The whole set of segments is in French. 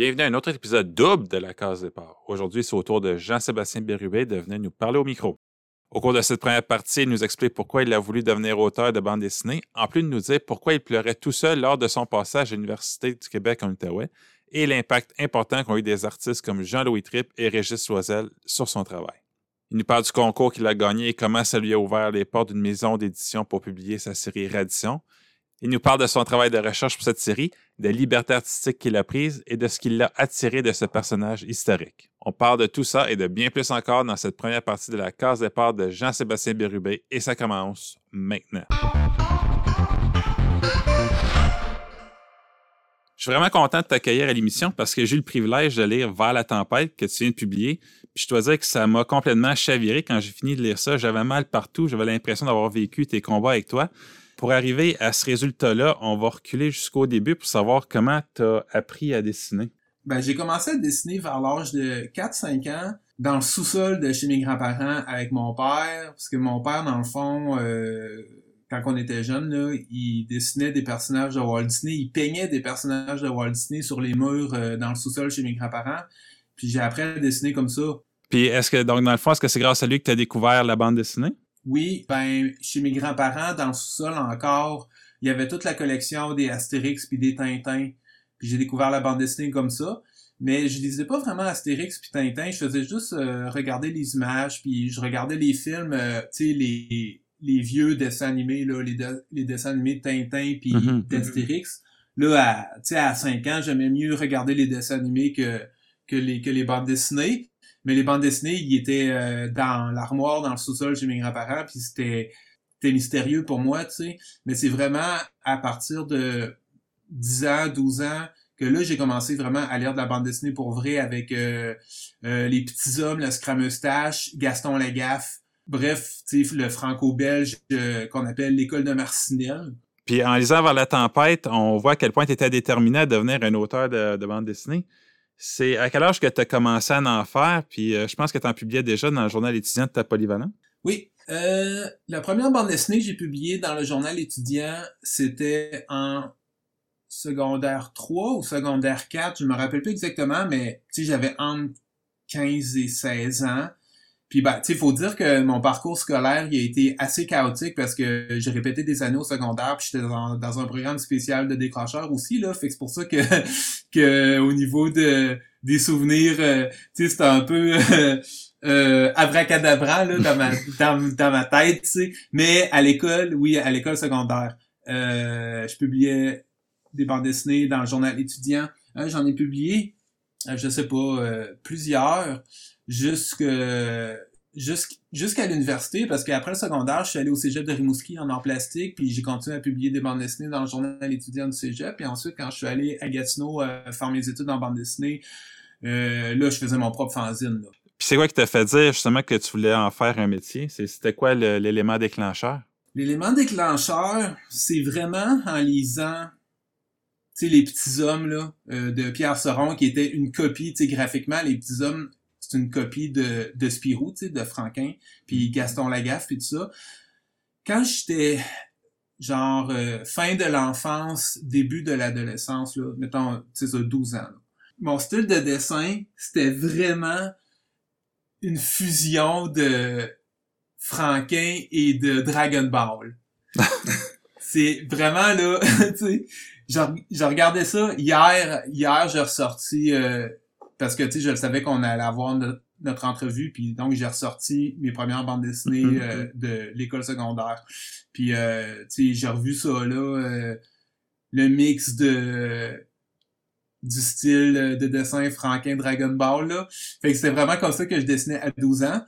Bienvenue à un autre épisode double de la case départ. Aujourd'hui, c'est au tour de Jean-Sébastien Bérubé de venir nous parler au micro. Au cours de cette première partie, il nous explique pourquoi il a voulu devenir auteur de bande dessinée, en plus de nous dire pourquoi il pleurait tout seul lors de son passage à l'Université du Québec en Outaouais et l'impact important qu'ont eu des artistes comme Jean-Louis Tripp et Régis Loisel sur son travail. Il nous parle du concours qu'il a gagné et comment ça lui a ouvert les portes d'une maison d'édition pour publier sa série Radition. Il nous parle de son travail de recherche pour cette série, des libertés artistiques qu'il a prises et de ce qui l'a attiré de ce personnage historique. On parle de tout ça et de bien plus encore dans cette première partie de la case départ de Jean-Sébastien Bérubé et ça commence maintenant. Je suis vraiment content de t'accueillir à l'émission parce que j'ai eu le privilège de lire Vers la tempête que tu viens de publier. Je dois dire que ça m'a complètement chaviré quand j'ai fini de lire ça. J'avais mal partout. J'avais l'impression d'avoir vécu tes combats avec toi. Pour arriver à ce résultat-là, on va reculer jusqu'au début pour savoir comment tu as appris à dessiner. Ben, j'ai commencé à dessiner vers l'âge de 4-5 ans dans le sous-sol de chez mes grands-parents avec mon père. Parce que mon père, dans le fond, euh, quand on était jeune, là, il dessinait des personnages de Walt Disney, il peignait des personnages de Walt Disney sur les murs euh, dans le sous-sol chez mes grands-parents. Puis j'ai appris à dessiner comme ça. Puis est-ce que, donc, dans le fond, est-ce que c'est grâce à lui que tu as découvert la bande dessinée? Oui, ben, chez mes grands-parents, dans le sous-sol encore, il y avait toute la collection des Astérix puis des Tintins. Puis j'ai découvert la bande dessinée comme ça. Mais je lisais pas vraiment Astérix puis Tintin. Je faisais juste euh, regarder les images, puis je regardais les films, euh, tu sais, les les vieux dessins animés, là, les, les dessins animés de Tintin puis mm-hmm. d'Astérix. Là, à, à 5 ans, j'aimais mieux regarder les dessins animés que, que, les, que les bandes dessinées. Mais les bandes dessinées, ils étaient euh, dans l'armoire, dans le sous-sol chez mes grands-parents, puis c'était mystérieux pour moi, tu sais. Mais c'est vraiment à partir de 10 ans, 12 ans, que là, j'ai commencé vraiment à lire de la bande dessinée pour vrai avec euh, euh, Les Petits Hommes, Le Scrameustache, Gaston Lagaffe, Bref, le franco-belge qu'on appelle l'école de Marcinelle. Puis en lisant vers la tempête, on voit à quel point tu étais déterminé à devenir un auteur de, bande dessinée. C'est à quel âge que tu as commencé à en faire? Puis euh, je pense que tu en publiais déjà dans le journal étudiant de ta polyvalent. Oui. Euh, la première bande dessinée que j'ai publiée dans le journal étudiant, c'était en secondaire 3 ou secondaire 4, je me rappelle plus exactement, mais j'avais entre 15 et 16 ans. Puis bah, tu sais, faut dire que mon parcours scolaire, il a été assez chaotique parce que j'ai répété des années au secondaire, puis j'étais dans, un programme spécial de décrocheur aussi là, fait que c'est pour ça que que au niveau de des souvenirs, euh, tu sais, c'était un peu euh, euh, abracadabra là dans ma dans, ma tête, tu sais. Mais à l'école, oui, à l'école secondaire, euh, je publiais des bandes dessinées dans le journal étudiant. Hein, J'en ai publié, je sais pas, plusieurs jusque jusqu'à l'université parce qu'après le secondaire, je suis allé au cégep de Rimouski en art plastique, puis j'ai continué à publier des bandes dessinées dans le journal étudiant du cégep. Puis ensuite, quand je suis allé à Gatineau euh, faire mes études en bande dessinée, euh, là, je faisais mon propre fanzine. Puis c'est quoi qui t'a fait dire justement que tu voulais en faire un métier? C'était quoi l'élément déclencheur? L'élément déclencheur, c'est vraiment en lisant tu sais, les petits hommes là, euh, de Pierre Seron, qui était une copie, graphiquement, les petits hommes c'est une copie de, de Spirou, tu sais, de Franquin, puis mm. Gaston Lagaffe, puis tout ça. Quand j'étais genre euh, fin de l'enfance, début de l'adolescence, là, mettons, tu sais, 12 ans, mon style de dessin, c'était vraiment une fusion de Franquin et de Dragon Ball. c'est vraiment là, tu sais, je regardais ça hier, hier j'ai ressorti euh, parce que tu sais je savais qu'on allait avoir notre, entrevue puis donc j'ai ressorti mes premières bandes dessinées mm-hmm. euh, de l'école secondaire puis euh, tu sais j'ai revu ça là euh, le mix de du style de dessin franquin Dragon Ball là fait que c'était vraiment comme ça que je dessinais à 12 ans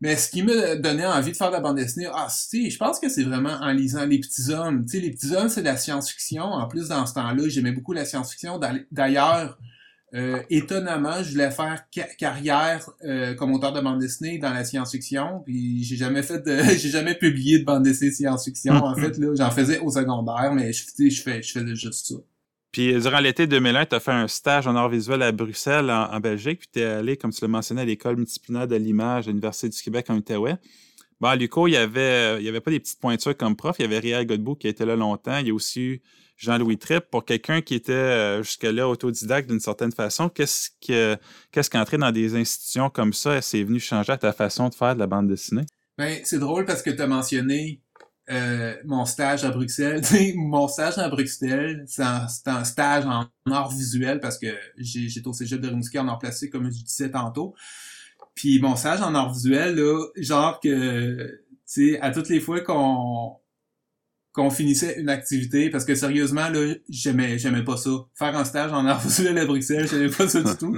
mais ce qui me donnait envie de faire de la bande dessinée, ah, si, je pense que c'est vraiment en lisant Les Petits Hommes. Tu sais, Les Petits Hommes, c'est de la science-fiction. En plus, dans ce temps-là, j'aimais beaucoup la science-fiction. D'ailleurs, euh, étonnamment, je voulais faire carrière euh, comme auteur de bande dessinée dans la science-fiction, puis j'ai jamais fait j'ai jamais publié de bande dessinée science-fiction. en fait, là, j'en faisais au secondaire, mais je, fais, je faisais juste ça. Puis durant l'été 2001, tu as fait un stage en art visuel à Bruxelles, en, Belgique, puis tu es allé, comme tu l'as mentionné, à l'école multidisciplinaire de l'image à l'Université du Québec en Outaouais. Bon, à il y avait, il avait pas des petites pointures comme prof. Il y avait Réal Godbout qui était là longtemps. Il y a aussi Jean-Louis Tripp, pour quelqu'un qui était euh, jusque-là autodidacte d'une certaine façon, qu'est-ce que qu'est-ce qu'entrer dans des institutions comme ça, c'est venu changer ta façon de faire de la bande dessinée? Ben, c'est drôle parce que tu as mentionné euh, mon stage à Bruxelles. mon stage à Bruxelles, c'est un, un, stage en art visuel parce que j'étais au cégep de Rimouski en art plastique, comme je disais tantôt. Puis mon stage en art visuel, là, genre que, tu sais, à toutes les fois qu'on qu'on finissait une activité, parce que sérieusement, là, j'aimais, j'aimais pas ça. Faire un stage en art visuel à Bruxelles, j'aimais pas ça du tout.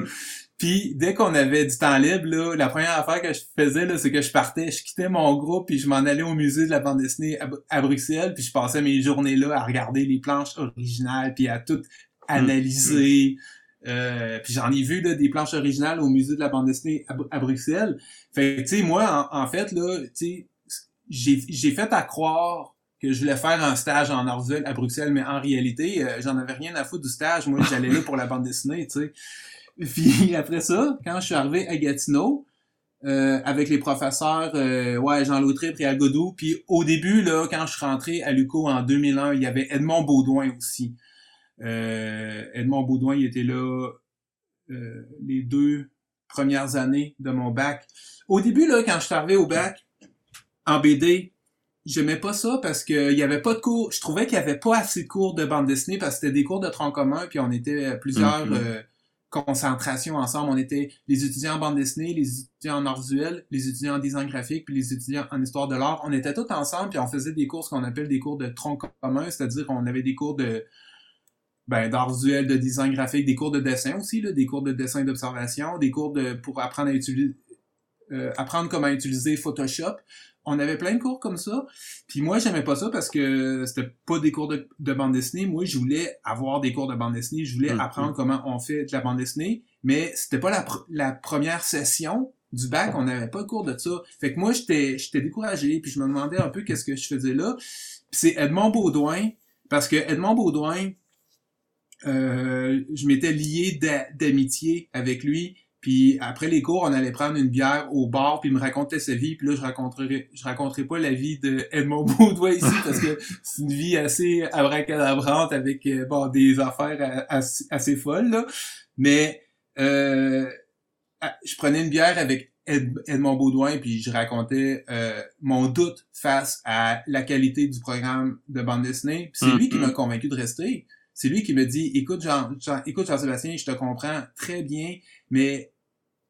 Puis dès qu'on avait du temps libre, là, la première affaire que je faisais, là, c'est que je partais, je quittais mon groupe, puis je m'en allais au musée de la bande dessinée à, Bruxelles, puis je passais mes journées là à regarder les planches originales, puis à tout analyser. Euh, puis j'en ai vu là, des planches originales au musée de la bande dessinée à, Bruxelles. Fait tu sais, moi, en, fait, là, tu sais, j'ai fait à croire que je voulais faire un stage en art à Bruxelles, mais en réalité, euh, j'en avais rien à foutre du stage. Moi, j'allais là pour la bande dessinée, tu sais. Puis après ça, quand je suis arrivé à Gatineau, euh, avec les professeurs, euh, ouais, Jean Lautré, et Godou, puis au début, là, quand je suis rentré à l'UCO en 2001, il y avait Edmond Baudouin aussi. Euh, Edmond Baudouin, il était là les deux premières années de mon bac. Au début, là, quand je suis arrivé au bac, en BD, j'aimais pas ça parce que il y avait pas de cours. Je trouvais qu'il y avait pas assez de cours de bande dessinée parce que c'était des cours de tronc commun puis on était plusieurs mm-hmm. concentrations ensemble. On était les étudiants en bande dessinée, les étudiants en art visuel, les étudiants en design graphique puis les étudiants en histoire de l'art. On était tous ensemble puis on faisait des cours ce qu'on appelle des cours de tronc commun, c'est-à-dire qu'on avait des cours de ben, d'art visuel, de design graphique, des cours de dessin aussi, là, des cours de dessin d'observation, des cours de pour apprendre à utiliser euh, apprendre comment utiliser Photoshop. On avait plein de cours comme ça. Puis moi, j'aimais pas ça parce que c'était pas des cours de, bande dessinée. Moi, je voulais avoir des cours de bande dessinée. Je voulais mm, apprendre mm. comment on fait de la bande dessinée. Mais c'était pas la, la première session du bac. On n'avait pas de cours de ça. Fait que moi, j'étais j'étais découragé. Puis je me demandais un peu qu'est-ce que je faisais là. Puis c'est Edmond Baudouin. Parce que Edmond Baudouin, euh, je m'étais lié d'amitié avec lui. Puis après les cours, on allait prendre une bière au bar, puis il me racontait sa vie. Puis là, je raconterai, je raconterai pas la vie de Edmond Baudouin ici parce que c'est une vie assez abracadabrante avec euh, bon des affaires assez, folles. Là. Mais euh, je prenais une bière avec Edmond Baudouin, puis je racontais euh, mon doute face à la qualité du programme de bande dessinée. c'est lui qui m'a mm-hmm. convaincu de rester c'est lui qui me dit écoute Jean, écoute Jean-Sébastien, je te comprends très bien, mais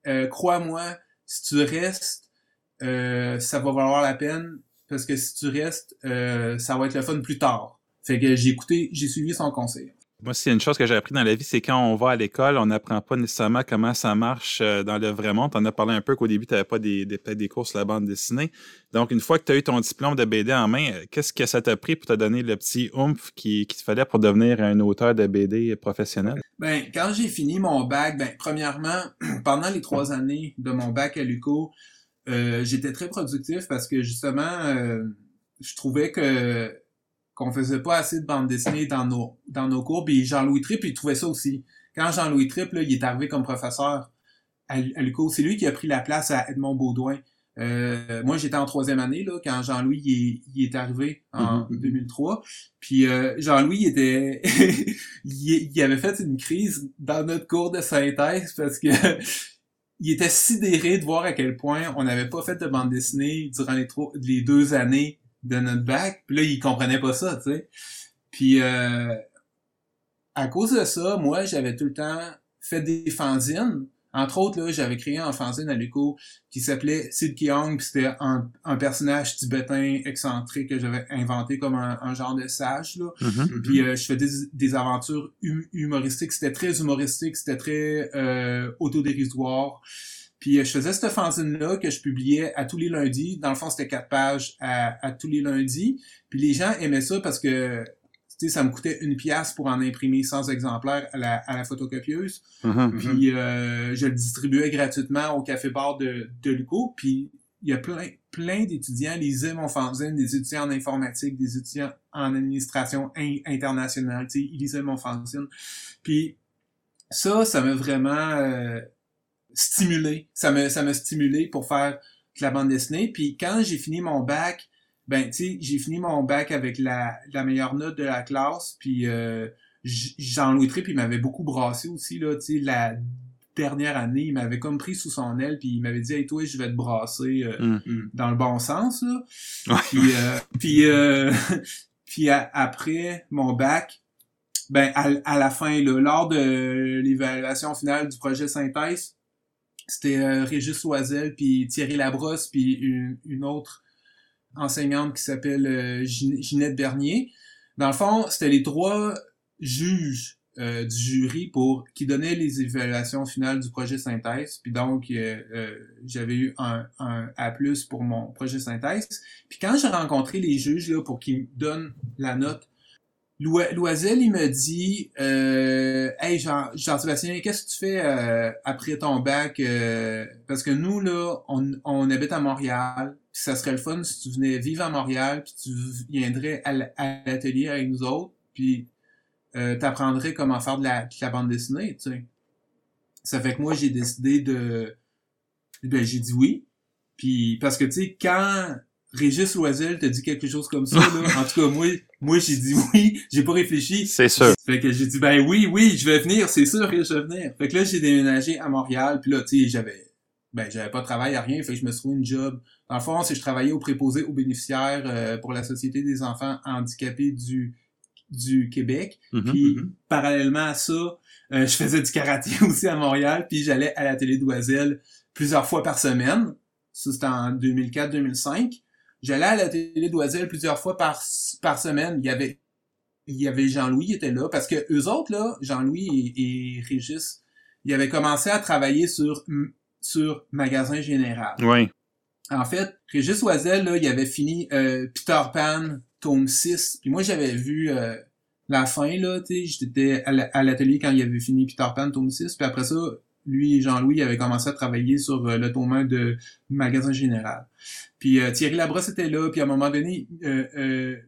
euh, crois-moi, si tu restes, euh, ça va valoir la peine parce que si tu restes, euh, ça va être le fun plus tard. Fait que j'ai écouté, j'ai suivi son conseil. Moi, a une chose que j'ai appris dans la vie, c'est quand on va à l'école, on n'apprend pas nécessairement comment ça marche euh, dans le vrai monde. On a parlé un peu qu'au début, tu n'avais pas des, des, cours sur la bande dessinée. Donc, une fois que tu as eu ton diplôme de BD en main, euh, qu'est-ce que ça t'a pris pour te donner le petit oomph qui, qui te fallait pour devenir un auteur de BD professionnel? Ben, quand j'ai fini mon bac, ben, premièrement, pendant les trois années de mon bac à l'UCO, euh, j'étais très productif parce que justement, je trouvais que qu'on faisait pas assez de bande dessinée dans nos, dans nos cours. Puis Jean-Louis Tripp, il trouvait ça aussi. Quand Jean-Louis Tripp, là, il est arrivé comme professeur à, l'UCO, c'est lui qui a pris la place à Edmond Baudouin. Euh, moi, j'étais en troisième année là, quand Jean-Louis il, est arrivé en 2003. Mm-hmm. Puis euh, Jean-Louis était, il, avait fait une crise dans notre cours de synthèse parce que il était sidéré de voir à quel point on n'avait pas fait de bande dessinée durant les, les deux années de notre bac. Puis là, il comprenait pas ça, tu sais. Puis euh, à cause de ça, moi, j'avais tout le temps fait des fanzines. Entre autres, là, j'avais créé un fanzine à l'UCO qui s'appelait Sid Kiong, puis c'était un, un, personnage tibétain excentrique que j'avais inventé comme un, genre de sage, là. Mm-hmm. Puis euh, je faisais des, des aventures humoristiques. C'était très humoristique, c'était très euh, autodérisoire. Puis euh, je faisais cette fanzine-là que je publiais à tous les lundis. Dans le fond, c'était quatre pages à, tous les lundis. Puis les gens aimaient ça parce que ça me coûtait une pièce pour en imprimer 100 exemplaires à la, à la photocopieuse. Mm-hmm, puis mm-hmm. euh, je le distribuais gratuitement au café-bar de, de Luco. Puis il y a plein, plein d'étudiants lisaient mon fanzine, des étudiants en informatique, des étudiants en administration internationale. Ils lisaient mon fanzine. Puis ça, ça m'a vraiment... Euh, stimulé. Ça me, ça m'a stimulé pour faire de la bande dessinée. Puis quand j'ai fini mon bac, ben, tu sais, j'ai fini mon bac avec la, la meilleure note de la classe, puis euh, Jean-Louis Tripp, il m'avait beaucoup brassé aussi, là, tu sais, la dernière année, il m'avait comme pris sous son aile, puis il m'avait dit « Hey, toi, je vais te brasser euh, mm. dans le bon sens, là. Puis, euh, puis, euh, puis après mon bac, ben, à, la fin, là, lors de l'évaluation finale du projet synthèse, c'était Régis Loisel, puis Thierry Labrosse, puis une, une autre enseignante qui s'appelle Ginette Bernier. Dans le fond, c'était les trois juges euh, du jury pour qui donnait les évaluations finales du projet synthèse. Puis donc, euh, euh, j'avais eu un, un A+, pour mon projet synthèse. Puis quand j'ai rencontré les juges là, pour qu'ils me donnent la note, Loisel, il me dit euh, Hey Jean, Jean-Sébastien, qu'est-ce que tu fais après ton bac? parce que nous, là, on, on habite à Montréal. Ça serait le fun si tu venais vivre à Montréal, puis tu viendrais à l'atelier avec nous autres. Puis euh, t'apprendrais comment faire de la, la bande dessinée, tu sais. Ça fait que moi, j'ai décidé de... Ben, j'ai dit oui. Puis, parce que, tu sais, quand Régis Loisel te dit quelque chose comme ça, là, en tout cas, moi, moi, j'ai dit oui, j'ai pas réfléchi. C'est sûr. Fait que j'ai dit, ben oui, oui, je vais venir, c'est sûr que je vais venir. Fait que là, j'ai déménagé à Montréal, puis là, tu sais, j'avais, ben, j'avais pas de travail à rien, fait que je me suis trouvé une job. Dans le fond, c'est je travaillais au préposé aux bénéficiaires euh, pour la Société des enfants handicapés du du Québec. Mhm, puis mhm. parallèlement à ça, euh, je faisais du karaté aussi à Montréal, puis j'allais à la télé d'Oiselle plusieurs fois par semaine. Ça, c'était en 2004-2005. J'allais à la télé d'Oiselle plusieurs fois par, par semaine. Il y avait il y avait Jean-Louis qui était là, parce que eux autres, là, Jean-Louis et, Régis, ils avaient commencé à travailler sur, sur Magasin Général. Oui. En fait, Régis Oiselle, là, il avait fini euh, Peter Pan tome 6. Puis moi, j'avais vu euh, la fin, là, tu sais, j'étais à l'atelier quand il avait fini Peter Pan, tome 6. Puis après ça, lui et Jean-Louis avaient commencé à travailler sur euh, le tome 1 de Magasin Général. Puis euh, Thierry Labrosse était là, puis à un moment donné,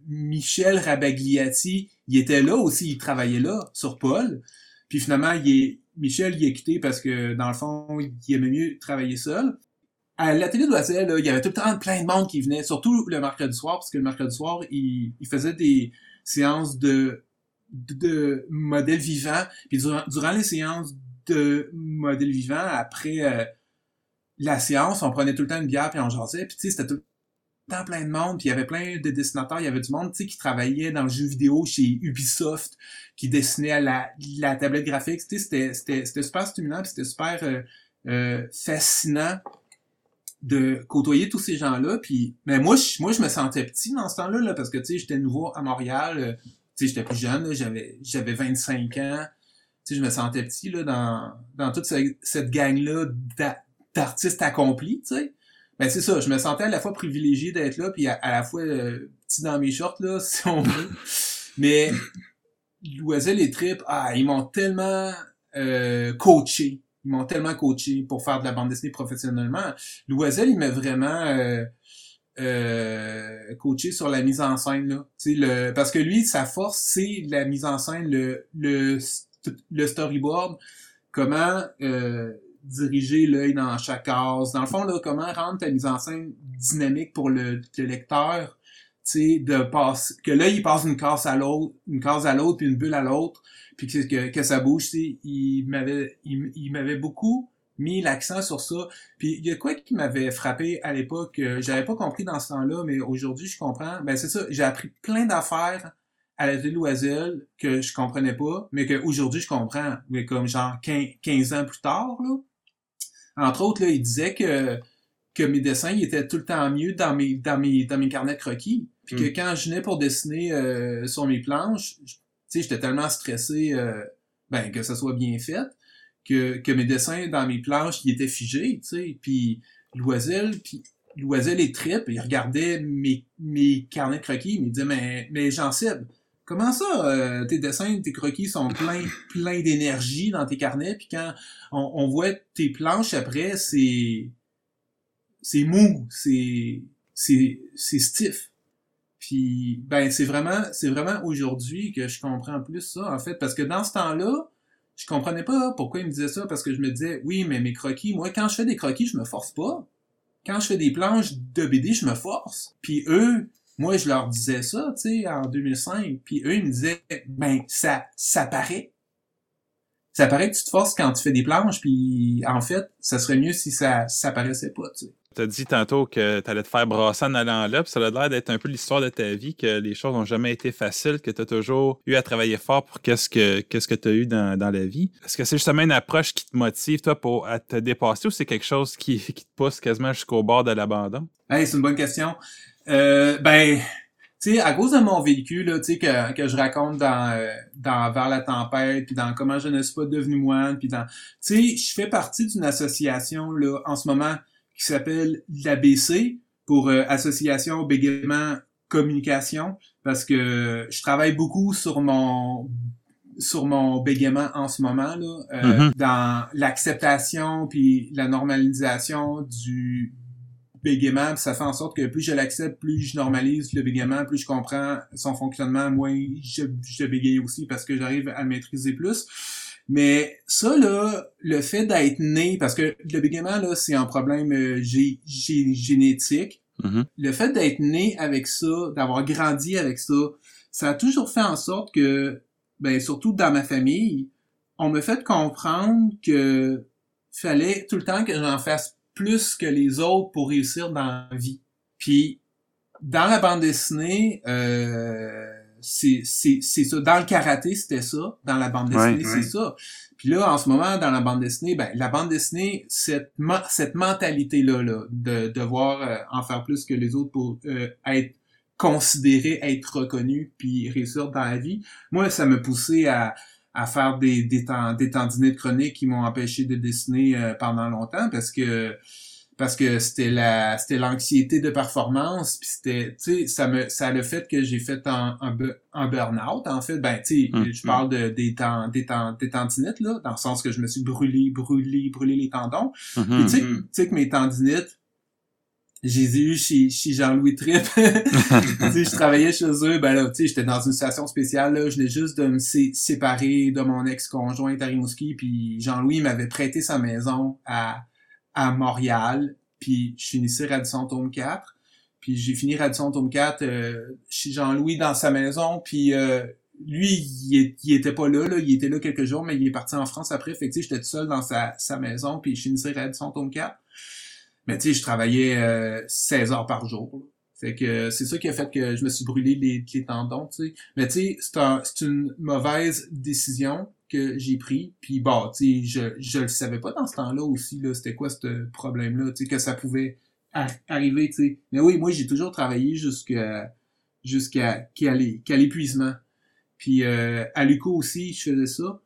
Michel Rabagliati, il était là aussi, il travaillait là, sur Paul. Puis finalement, Michel, il est quitté parce que, dans le fond, il aimait mieux travailler seul à la télé il y avait tout le temps plein de monde qui venait, surtout le mercredi soir, parce que le mercredi soir, il, faisait des séances de, de, modèles vivants. Puis durant les séances de modèles vivants, après euh, la séance, on prenait tout le temps une bière puis on jasait. Puis tu sais, c'était tout le temps plein de monde. Puis il y avait plein de dessinateurs. Il y avait du monde, tu sais, qui travaillait dans le jeu vidéo chez Ubisoft, qui dessinait à la, la tablette graphique. Tu sais, c'était, super stimulant puis c'était super euh, euh, fascinant de côtoyer tous ces gens-là. Puis, mais moi, je, moi, me sentais petit dans ce temps-là, là, parce que, tu sais, j'étais nouveau à Montréal. Tu sais, j'étais plus jeune, j'avais 25 ans. Sais, je me sentais petit, là, dans, dans toute cette, gang-là d'artistes accomplis, tu sais. Ben, c'est ça, je me sentais à la fois privilégié d'être là, puis à, la fois euh, petit dans mes shorts, là, si on veut. mais, Loisel et Trip, ah, ils m'ont tellement euh, coaché ils m'ont tellement coaché pour faire de la bande dessinée professionnellement. Loisel, il m'a vraiment euh, euh, coaché sur la mise en scène. Là. Le, parce que lui, sa force, c'est la mise en scène, le, le, le storyboard, comment euh, diriger l'œil dans chaque case. Dans le fond, là, comment rendre ta mise en scène dynamique pour le, le lecteur, de passer que l'œil il passe d'une case à l'autre, une case à l'autre, puis une bulle à l'autre puis que, que, ça bouge, il m'avait il, m'avait beaucoup mis l'accent sur ça. Puis il y a quoi qui m'avait frappé à l'époque, euh, j'avais pas compris dans ce temps-là, mais aujourd'hui je comprends. Ben c'est ça, j'ai appris plein d'affaires à la télé Loisel que je comprenais pas, mais qu'aujourd'hui je comprends, mais comme genre 15, ans plus tard, là. Entre autres, là, il disait que que mes dessins étaient tout le temps mieux dans mes dans mes dans mes carnets de croquis. Puis que hmm. quand je venais pour dessiner euh, sur mes planches, sais, j'étais tellement stressé euh, ben, que ça soit bien fait que, que mes dessins dans mes planches, ils étaient figés, tu sais. Puis Loisel, puis Loisel et Trip, ils regardaient mes, mes carnets de croquis, ils me disaient, mais, mais jean sais comment ça, euh, tes dessins, tes croquis sont pleins plein d'énergie dans tes carnets, puis quand on, on voit tes planches après, c'est c'est mou, c'est c'est c'est stiff. Puis ben c'est vraiment c'est vraiment aujourd'hui que je comprends plus ça en fait parce que dans ce temps-là, je comprenais pas pourquoi il me disait ça parce que je me disais oui, mais mes croquis, moi quand je fais des croquis, je me force pas. Quand je fais des planches de BD, je me force. Puis eux, moi, je leur disais ça, tu sais, en 2005, puis eux, ils me disaient, ben, ça, ça paraît. Ça paraît que tu te forces quand tu fais des planches, puis en fait, ça serait mieux si ça, ça paraissait pas, tu sais. Tu as dit tantôt que tu allais te faire brasser en allant là, puis ça a l'air d'être un peu l'histoire de ta vie, que les choses n'ont jamais été faciles, que tu as toujours eu à travailler fort pour qu'est-ce que qu'est-ce que tu as eu dans, dans la vie. Est-ce que c'est justement une approche qui te motive, toi, pour à te dépasser ou c'est quelque chose qui, qui te pousse quasiment jusqu'au bord de l'abandon? Hey, c'est une bonne question. Euh, ben, tu sais, à cause de mon vécu, là, tu sais, que, que je raconte dans, euh, dans Vers la tempête, puis dans Comment je ne suis pas devenu moine, puis dans... Tu sais, je fais partie d'une association, là, en ce moment, qui s'appelle l'ABC, pour euh, Association Bégaiement Communication, parce que je travaille beaucoup sur mon sur mon bégaiement en ce moment là, euh, mm-hmm. dans l'acceptation puis la normalisation du bégaiement, ça fait en sorte que plus je l'accepte, plus je normalise le bégaiement, plus je comprends son fonctionnement, moins je, je bégaye aussi parce que j'arrive à le maîtriser plus. Mais ça, là, le fait d'être né, parce que le bégaiement, là, c'est un problème euh, génétique. Mm-hmm. Le fait d'être né avec ça, d'avoir grandi avec ça, ça a toujours fait en sorte que, ben, surtout dans ma famille, on me fait comprendre que fallait tout le temps que j'en fasse plus que les autres pour réussir dans la vie. Puis, dans la bande dessinée, euh, c'est ça. Dans le karaté, c'était ça. Dans la bande dessinée, c'est ça. Puis là, en ce moment, dans la bande dessinée, ben, la bande dessinée, cette, cette mentalité-là, là, de devoir euh, en faire plus que les autres pour euh, être considéré, être reconnu, puis réussir dans la vie, moi, ça me poussait à, à faire des, des, temps, des tendinites chroniques qui m'ont empêché de dessiner euh, pendant longtemps parce que parce que c'était la c'était l'anxiété de performance puis c'était tu sais ça me ça a le fait que j'ai fait un, un, burn-out en fait. Ben tu sais je parle hum. de des temps des temps des tendinites là dans le sens que je me suis brûlé brûlé brûlé les tendons. Tu sais tu sais que mes tendinites j'ai eu chez, chez Jean-Louis Tripp. tu sais, je travaillais chez eux, ben là, tu sais, j'étais dans une situation spéciale, là, je venais juste de me séparer de mon ex-conjoint à Rimouski, puis Jean-Louis m'avait prêté sa maison à à Montréal, puis je finissais Radisson Tome 4. Puis j'ai fini Radisson Tome 4 euh, chez Jean-Louis dans sa maison, puis euh, lui, il, était pas là, là, il était là quelques jours, mais il est parti en France après. Fait que j'étais tout seul dans sa, sa maison, puis je finissais Radisson Tome 4. Mais tu sais, je travaillais euh, 16 heures par jour. Fait que c'est ça qui a fait que je me suis brûlé les, tendons, tu sais. Mais tu sais, c'est un, une mauvaise décision que j'ai pris. Puis bah, tu sais, je, je le savais pas dans ce temps-là aussi, là, c'était quoi ce problème-là, tu sais, que ça pouvait arriver, tu sais. Mais oui, moi, j'ai toujours travaillé jusqu'à jusqu'à qu'à l'épuisement. Puis euh, à Luco aussi, je faisais ça.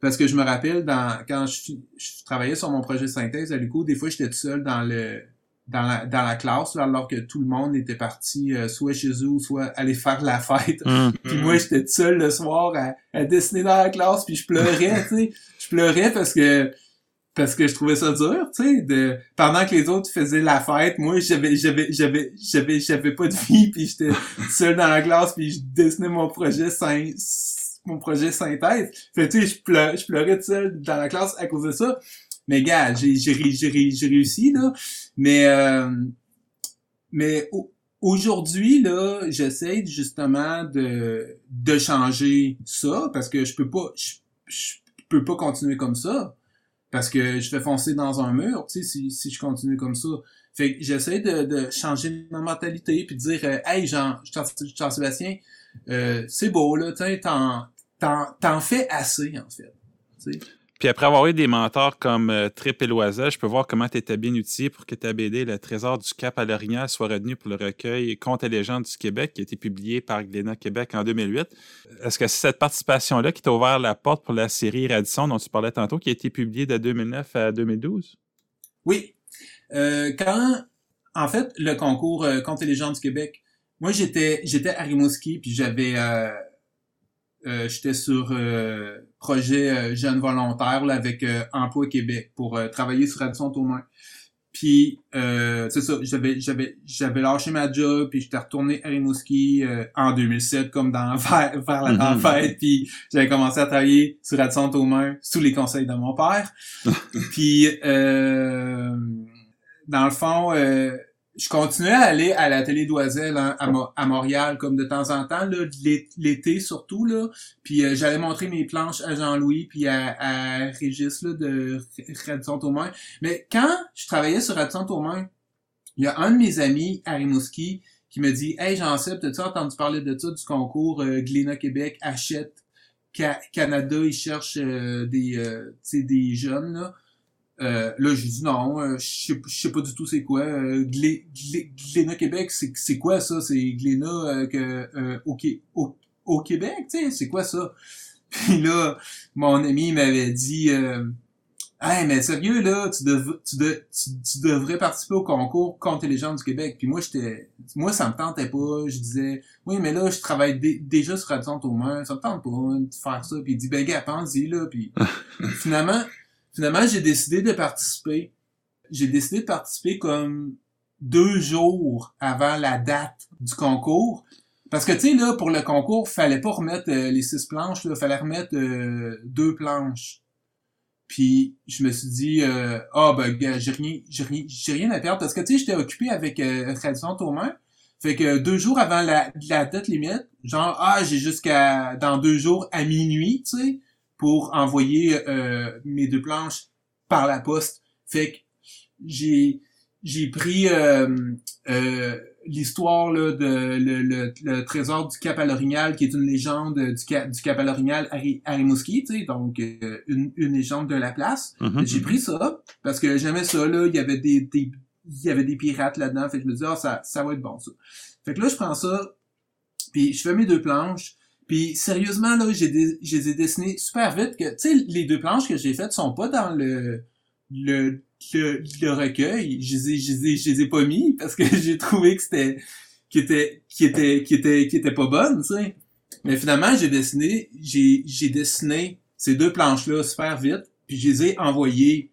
Parce que je me rappelle, dans quand je, je travaillais sur mon projet de synthèse à Luco, des fois, j'étais tout seul dans le dans la, dans la classe, alors que tout le monde était parti euh, soit chez eux, soit aller faire la fête. Mm. puis moi, j'étais seul le soir à, à, dessiner dans la classe, puis je pleurais, tu sais. Je pleurais parce que parce que je trouvais ça dur, tu sais, de pendant que les autres faisaient la fête, moi j'avais j'avais j'avais j'avais j'avais pas de vie puis j'étais seul dans la classe puis je dessinais mon projet mon projet synthèse. Fait tu sais, je pleurais, je pleurais tout seul dans la classe à cause de ça. Mais gars, j'ai j'ai réussi là. Mais euh, mais aujourd'hui là, j'essaie justement de de changer ça parce que je peux pas je, je peux pas continuer comme ça parce que je vais foncer dans un mur, tu sais, si, si je continue comme ça. Fait que j'essaie de, de changer ma mentalité puis de dire euh, Hey Jean, Jean-Sébastien, euh, c'est beau là, tu t'en, t'en fais assez en fait. Puis après avoir eu des mentors comme euh, Trip et Loisel, je peux voir comment tu étais bien outillé pour que ta BD Le Trésor du Cap à l'Orignal soit retenu pour le recueil Contes et légendes du Québec qui a été publié par Glénat Québec en 2008. Est-ce que c'est cette participation-là qui t'a ouvert la porte pour la série Radisson dont tu parlais tantôt qui a été publiée de 2009 à 2012? Oui. Euh, quand, en fait, le concours euh, Contes et légendes du Québec, moi j'étais j'étais à Rimouski puis j'avais euh, euh, j'étais sur euh, projet euh, jeune volontaire là, avec Emploi Québec pour travailler sur Radisson Thomas. Puis c'est ça, j'avais j'avais j'avais lâché ma job puis j'étais retourné à Rimouski en 2007 comme dans vers, vers la mm-hmm. tempête puis j'avais commencé à travailler sur Radisson Thomas sous les conseils de mon père. puis dans le fond je continuais à aller à la télé d'Oiselle hein, à, Mo- à Montréal comme de temps en temps l'été surtout là. Puis euh, j'allais montrer mes planches à Jean-Louis puis à, à Régis là de Radisson Tourmain. Mais quand je travaillais sur Radisson Tourmain, il y a un de mes amis à Rimouski qui me dit Hey Jean-Seb, t'as-tu entendu parler de ça, du concours euh, Glénat Québec achète Ca- Canada, ils cherchent euh, des, euh, sais, des jeunes là. Euh, là, j'ai dit non, euh, je sais, je sais pas du tout c'est quoi. Euh, Glé, Glé- Glénat Québec, c'est c'est quoi ça? C'est Glénat euh, que, euh, au, au, au Québec, tu sais, c'est quoi ça? Puis là, mon ami m'avait dit euh, Hey, mais sérieux, là, tu, dev- tu, de- tu, tu devrais participer au concours contre les gens du Québec. Puis moi, j'étais. Moi, ça me tentait pas. Je disais Oui, mais là, je travaille dé- déjà sur Radisson Thomas, ça me tente pas de faire ça. Puis il dit Ben gars, pense-y, là. Puis finalement, finalement, j'ai décidé de participer. J'ai décidé de participer comme deux jours avant la date du concours. Parce que, tu sais, là, pour le concours, fallait pas remettre euh, les six planches, là, fallait remettre euh, deux planches. Puis, je me suis dit, euh, ah, ben, gars, j'ai rien, j'ai rien, j'ai rien à perdre. Parce que, tu sais, j'étais occupé avec euh, Radisson Tourmain. Fait que deux jours avant la, la date limite, genre, ah, j'ai jusqu'à, dans deux jours à minuit, tu sais, pour envoyer euh, mes deux planches par la poste. Fait que j'ai j'ai pris euh, euh, l'histoire là, de le, le, le trésor du Cap à l'Orignal, qui est une légende du Cap, du Cap à l'Orignal à, Ri- à Rimouski, tu sais, donc euh, une, une légende de la place. Mhm. J'ai pris ça parce que j'aimais ça là, il y avait des, des il y avait des pirates là-dedans, fait que je me disais ah ça ça va être bon ça. Fait que là je prends ça puis je fais mes deux planches puis sérieusement là, j'ai je les ai super vite que tu sais les deux planches que j'ai faites sont pas dans le le le, le recueil, je les ai je les ai je les ai pas mis parce que j'ai trouvé que c'était qui était qui était qui était qui était pas bonne, tu sais. Mais finalement, j'ai dessiné j'ai j'ai dessiné ces deux planches là super vite, puis je les ai envoyées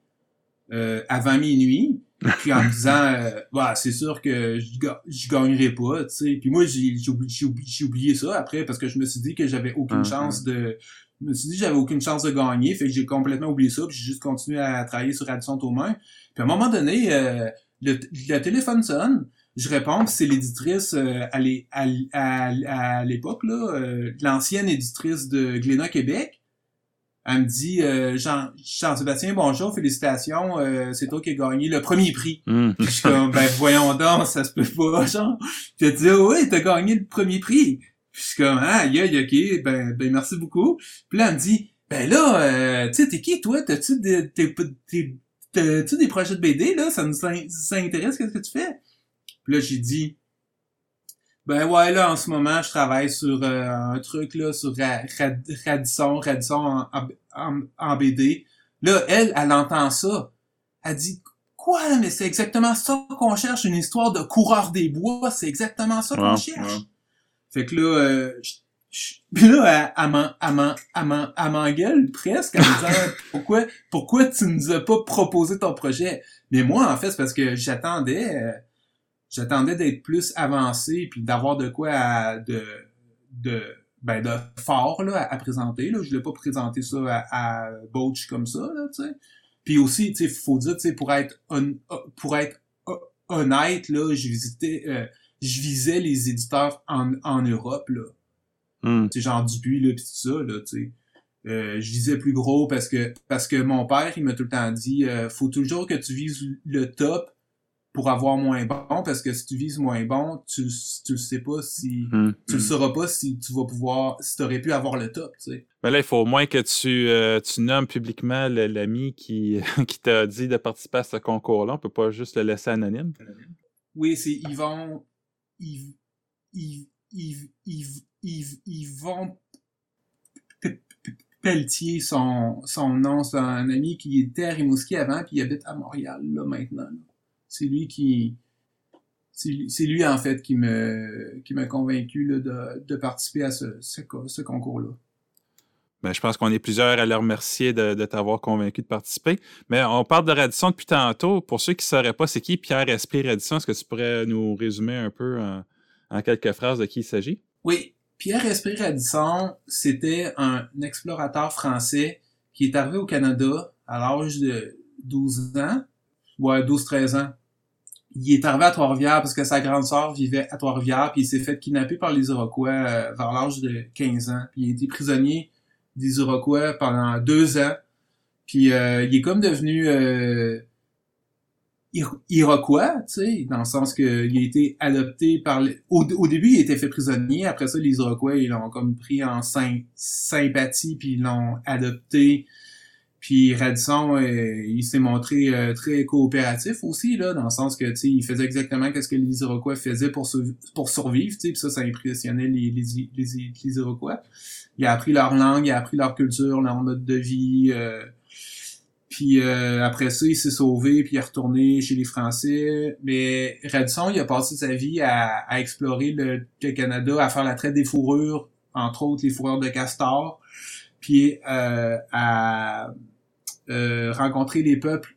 euh, avant minuit. Puis en me disant, euh, bah, c'est sûr que je, ga- je gagnerai pas, tu sais. Puis moi, j'ai j'ai oublié, oublié- ça après parce que je me suis dit que j'avais aucune chance de, je me suis dit que j'avais aucune chance de gagner, fait que j'ai complètement oublié ça. Puis j'ai juste continué à travailler sur Radisson Thomas. Puis à un moment donné, euh, le, le téléphone sonne. Je réponds, c'est l'éditrice euh, à l'époque là, euh, l'ancienne éditrice de Glénat Québec. Elle me dit euh, Jean Jean-Sébastien, bonjour, félicitations, euh, c'est toi qui as gagné le premier prix. Puis je suis comme ben voyons donc, ça se peut pas, genre. Puis elle dit Ah oui, t'as gagné le premier prix. Puis je suis comme ah aïe, aïe, ok, ben ben merci beaucoup. Puis là elle me dit ben là, euh, tu sais t'es qui toi, t'as-tu des t'es- t'es- t'as-tu des projets de BD là, ça nous in- ça intéresse qu'est-ce que tu fais? Puis là j'ai dit ben ouais, là, en ce moment, je travaille sur euh, un truc, là, sur Ra- Rad- Radisson, Radisson en, en, en- BD. Là, elle, elle entend ça. Elle dit, quoi, mais c'est exactement ça qu'on cherche, une histoire de coureur des bois, c'est exactement ça qu'on Ouais, cherche. ouais. Fait que là, euh, je- je- puis là, elle m'engueule presque en me disant, pourquoi, pourquoi tu nous as pas proposé ton projet? Mais moi, en fait, c'est parce que j'attendais, euh, j'attendais d'être plus avancé puis d'avoir de quoi à, de de ben de fort là à, à présenter là. Je voulais pas présenter ça à, à Boach comme ça là tu sais. Puis aussi tu sais faut dire tu sais pour être pour être ho- honnête là je visitais euh, je visais les éditeurs en, en Europe là. Sais genre Dupuis là pis tout ça là tu sais. Euh, je visais plus gros parce que parce que mon père il m'a tout le temps dit euh, faut toujours que tu vises le top pour avoir moins bon parce que si tu vises moins bon tu tu le sais pas si Mhm. tu le sauras pas si tu vas pouvoir si t'aurais pu avoir le top tu sais Ben là, il faut au moins que tu, euh, tu nommes publiquement l'ami qui, qui t'a dit de participer à ce concours-là. On peut pas juste le laisser anonyme. oui c'est Yvon Yv Yv Yv Yv Yv Yvon Pelletier son son nom c'est un ami qui était à Rimouski avant puis il habite à Montréal là maintenant là. C'est lui qui c'est lui, en fait qui me qui m'a convaincu là, de, de participer à ce, ce, co- ce concours-là. Ben, je pense qu'on est plusieurs à le remercier de, de t'avoir convaincu de participer. Mais on parle de Radisson depuis tantôt. Pour ceux qui ne sauraient pas, c'est qui Pierre Esprit Radisson? Est-ce que tu pourrais nous résumer un peu en, en quelques phrases de qui il s'agit? Oui, Pierre Esprit Radisson, c'était un explorateur français qui est arrivé au Canada à l'âge de 12 ans, ouais, 12-13 ans. il est arrivé à Trois-Rivières parce que sa grande sœur vivait à Trois-Rivières, puis il s'est fait kidnapper par les Iroquois euh, vers l'âge de 15 ans. Puis il a été prisonnier des Iroquois pendant deux ans. Puis euh, il est comme devenu euh, Iroquois, tu sais, dans le sens que il a été adopté par... Au, au, début, il été fait prisonnier. Après ça, les Iroquois, ils l'ont comme pris en sympathie, puis ils l'ont adopté puis Radisson, euh, il s'est montré euh, très coopératif aussi, là, dans le sens que, tu il faisait exactement ce que les Iroquois faisaient pour, pour survivre, puis ça, ça impressionnait les, les, les, Iroquois. Il a appris leur langue, il a appris leur culture, leur mode de vie, euh, puis après ça, il s'est sauvé, puis il est retourné chez les Français. Mais Radisson, il a passé sa vie à, explorer le, le, Canada, à faire la traite des fourrures, entre autres les fourrures de castor, puis à euh, rencontrer les peuples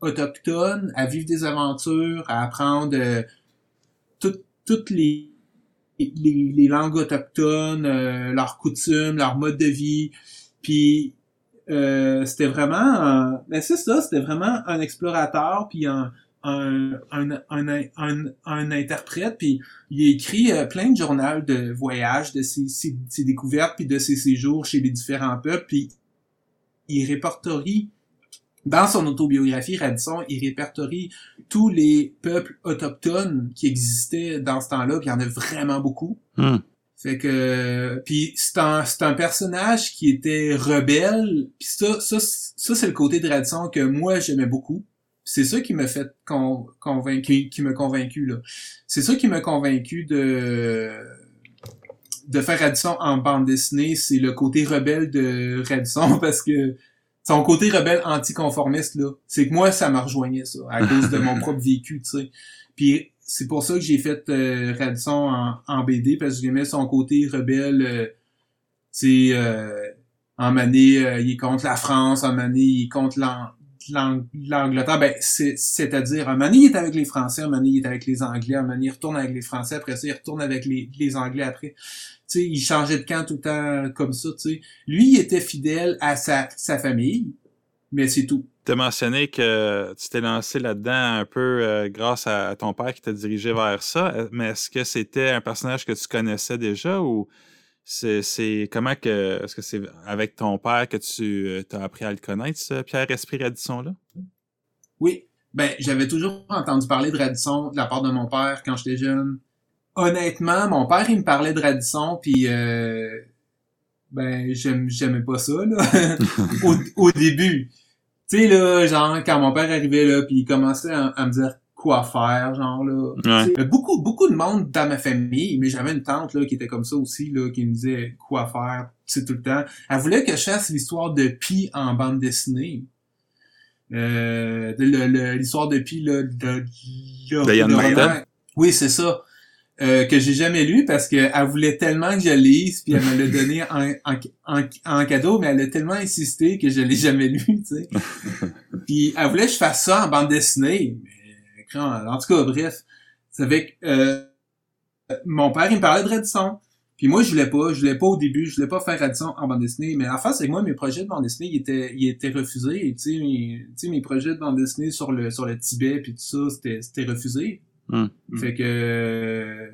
autochtones, à vivre des aventures, à apprendre euh, toutes les, les, langues autochtones, euh, leurs coutumes, leur mode de vie. Puis c'était vraiment, un, ben c'est ça, c'était vraiment un explorateur, puis un, un, un, un, interprète, puis il écrit plein de journaux de voyage, de ses, ses, ses découvertes, puis de ses séjours chez les différents peuples, puis il répertorie dans son autobiographie, Radisson, il répertorie tous les peuples autochtones qui existaient dans ce temps-là, puis il y en a vraiment beaucoup. Hmm. Fait que puis c'est un c'est un personnage qui était rebelle, puis ça ça ça c'est le côté de Radisson que moi j'aimais beaucoup. C'est ça qui m'a fait convaincu qui m'a convaincu là. C'est ça qui m'a convaincu de de faire Radisson en bande dessinée, c'est le côté rebelle de Radisson parce que son côté rebelle anticonformiste là, c'est que moi ça me rejoignait ça à cause de mon propre vécu, tu sais. Puis c'est pour ça que j'ai fait euh, Radisson en, BD parce que j'aimais son côté rebelle. Euh, c'est euh, en manée, euh, il est contre la France, en manée, il est contre l'Angleterre. Ben, c'est-à-dire, il est avec les Français, il est avec les Anglais, manée, il retourne avec les Français, après ça, il retourne avec les, Anglais après sais, il changeait de camp tout le temps comme ça, tu sais. Lui, il était fidèle à sa, sa famille, mais c'est tout. Tu as mentionné que tu t'es lancé là-dedans un peu euh, grâce à ton père qui t'a dirigé vers ça, euh, mais est-ce que c'était un personnage que tu connaissais déjà ou c'est comment que est-ce que c'est avec ton père que tu euh, as appris à le connaître, ce Pierre Esprit Radisson là Oui, ben j'avais toujours entendu parler de Radisson de la part de mon père quand j'étais jeune. Honnêtement, mon père, il me parlait de Radisson, puis euh, ben, j'aimais pas ça, là, au, début. Tu sais, là, genre, quand mon père arrivait, là, puis il commençait à, me dire quoi faire, genre, là. Beaucoup, beaucoup de monde dans ma famille, mais j'avais une tante, là, qui était comme ça aussi, là, qui me disait quoi faire, tu tout le temps. Elle voulait que je fasse l'histoire de Pi en bande dessinée. Euh, l'histoire de Pi, là, de, de, Oui, c'est ça. Euh, que j'ai jamais lu parce qu'elle voulait tellement que je lise, puis elle me l'a donné en, en, en, cadeau, mais elle a tellement insisté que je l'ai jamais lu, tu sais. puis elle voulait que je fasse ça en bande dessinée. En tout cas, bref. C'est avec euh, mon père, il me parlait de Radisson. Puis moi, je voulais pas, je voulais pas au début, je voulais pas faire Radisson en bande dessinée. Mais en face, c'est que moi, mes projets de bande dessinée, ils étaient, ils étaient refusés. Tu sais, mes, mes projets de bande dessinée sur le, sur le Tibet puis tout ça, c'était, c'était refusé. Hum. Fait que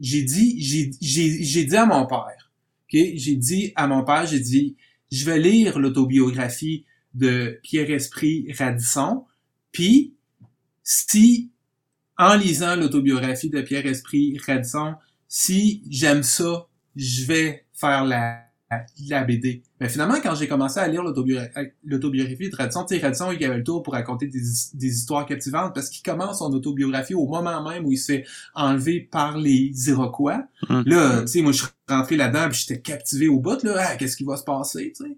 j'ai dit, j'ai, j'ai, dit à mon père, ok, j'ai dit à mon père, j'ai dit, je vais lire l'autobiographie de Pierre Esprit Radisson, puis si en lisant l'autobiographie de Pierre Esprit Radisson, si j'aime ça, je vais faire la la BD. Mais finalement, quand j'ai commencé à lire l'autobiographie de Radisson, tu sais, Radisson, il avait le tour pour raconter des, histoires captivantes parce qu'il commence son autobiographie au moment même où il se fait enlever par les Iroquois. Hum. Là, tu sais, moi, je suis rentré là-dedans puis j'étais captivé au bout, là. Ah, qu'est-ce qui va se passer, tu sais?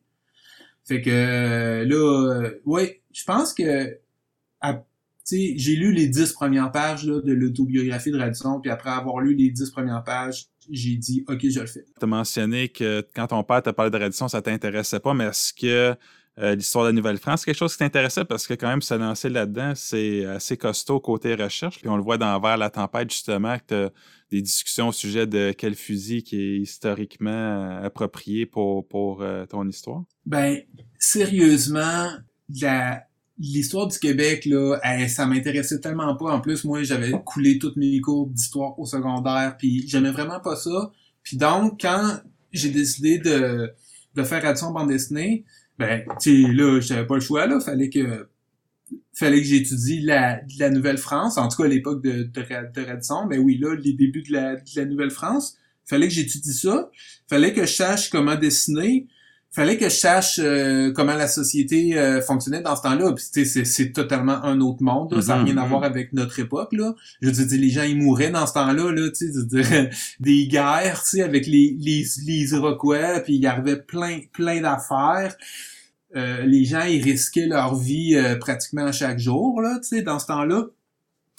Fait que, là, euh, ouais, je pense que, j'ai lu les dix premières pages là, de l'autobiographie de Radisson, puis après avoir lu les dix premières pages, j'ai dit OK, je le fais. Tu as mentionné que quand ton père t'a parlé de Radisson, ça t'intéressait pas, mais est-ce que euh, l'histoire de la Nouvelle-France, c'est quelque chose qui t'intéressait? Parce que quand même se lancer là-dedans, c'est assez costaud côté recherche. Puis on le voit dans Vers la tempête, justement, que tu as des discussions au sujet de quel fusil qui est historiquement euh, approprié pour, pour euh, ton histoire. Ben, sérieusement, la, l'histoire du Québec, là, ça m'intéressait tellement pas. En plus, moi, j'avais coulé toutes mes cours d'histoire au secondaire, puis j'aimais vraiment pas ça. Puis donc, quand j'ai décidé de, de faire Radisson bande dessinée, ben, tu sais, là, j'avais pas le choix, là. Fallait que fallait que j'étudie la, la Nouvelle-France, en tout cas à l'époque de, de, Radisson, mais oui, là, les débuts de la, de la Nouvelle-France. Fallait que j'étudie ça. Fallait que je sache comment dessiner fallait que je sache euh, comment la société euh, fonctionnait dans ce temps-là. Puis c'est totalement un autre monde. Ça n'a rien à mm-hmm. voir avec notre époque. Là. Je veux dire, les gens ils mouraient dans ce temps-là, là, tu sais, des guerres, tu sais, avec les, les, les Iroquois, puis il y avait plein, plein d'affaires. Euh, les gens ils risquaient leur vie pratiquement chaque jour, là, tu sais, dans ce temps-là.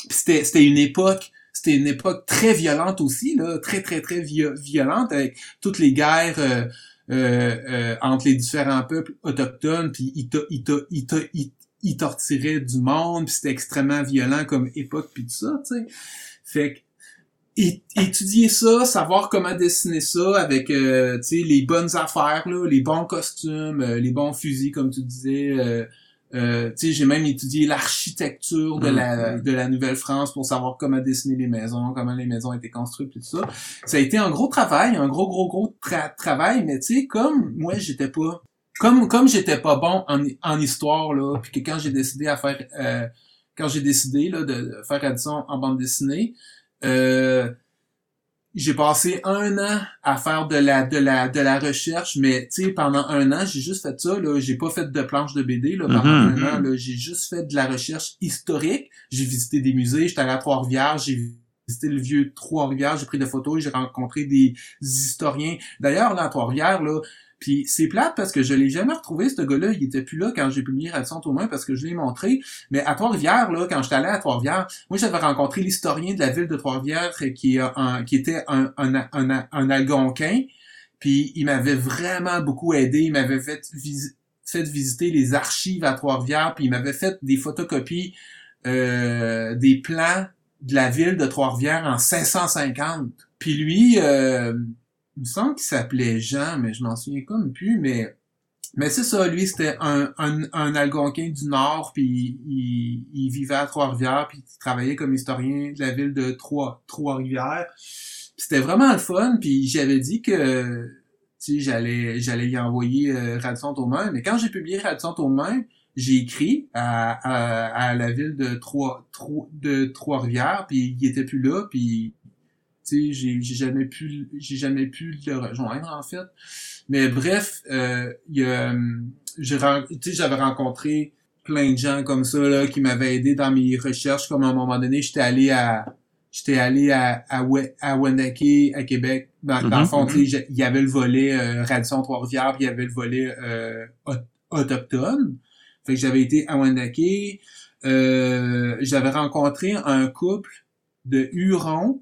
C'était, c'était une époque c'était une époque très violente aussi, là, très, très, très violente, avec toutes les guerres euh, euh, entre les différents peuples autochtones, puis il il torturait du monde, puis c'était extrêmement violent comme époque, puis tout ça, tu sais. Fait que étudier ça, savoir comment dessiner ça avec euh, les bonnes affaires, là, les bons costumes, les bons fusils, comme tu disais, euh, j'ai même étudié l'architecture de la mm-hmm. de la Nouvelle-France pour savoir comment dessiner les maisons, comment les maisons étaient construites et tout ça. Ça a été un gros travail, un gros gros gros travail, mais tu sais comme moi j'étais pas comme comme j'étais pas bon en, en histoire là, puis que quand j'ai décidé à faire euh, quand j'ai décidé là de faire Addison en bande dessinée, euh, j'ai passé un an à faire de la de la de la recherche, mais tu sais pendant un an j'ai juste fait ça là, j'ai pas fait de planche de BD là pendant mm-hmm. un an là, j'ai juste fait de la recherche historique. J'ai visité des musées, j'étais allé à Trois-Rivières, j'ai visité le vieux Trois-Rivières, j'ai pris des photos, j'ai rencontré des historiens. D'ailleurs là à Trois-Rivières là, puis c'est plate parce que je l'ai jamais retrouvé, ce gars-là. Il était plus là quand j'ai publié Radisson au moins parce que je l'ai montré. Mais à Trois-Rivières, là, quand j'étais allé à Trois-Rivières, moi j'avais rencontré l'historien de la ville de Trois-Rivières qui, était un, algonquin. Puis il m'avait vraiment beaucoup aidé. Il m'avait fait, fait visiter les archives à Trois-Rivières. Puis il m'avait fait des photocopies euh, des plans de la ville de Trois-Rivières en 550. Puis lui, euh, il me semble qu'il s'appelait Jean, mais je m'en souviens comme plus, mais mais c'est ça, lui, c'était un, un, un, Algonquin du Nord, puis il, il vivait à Trois-Rivières, puis il travaillait comme historien de la ville de Trois, Trois-Rivières. C'était vraiment le fun, puis j'avais dit que j'allais j'allais y envoyer euh, Radisson mains mais quand j'ai publié Radisson mains j'ai écrit à, à, à, la ville de Trois, Trois, de Trois-Rivières, puis il était plus là, puis j'ai j'ai jamais pu j'ai jamais pu le rejoindre en fait. Mais bref euh, a j'avais rencontré plein de gens comme ça là qui m'avaient aidé dans mes recherches comme à un moment donné j'étais allé à j'étais allé à à, à Wendake à Québec. Dans, le mm-hmm, fond mm-hmm. il y avait le volet euh, Radisson Trois-Rivières puis il y avait le volet euh, autochtone. Fait que j'avais été à Wendake euh, j'avais rencontré un couple de Hurons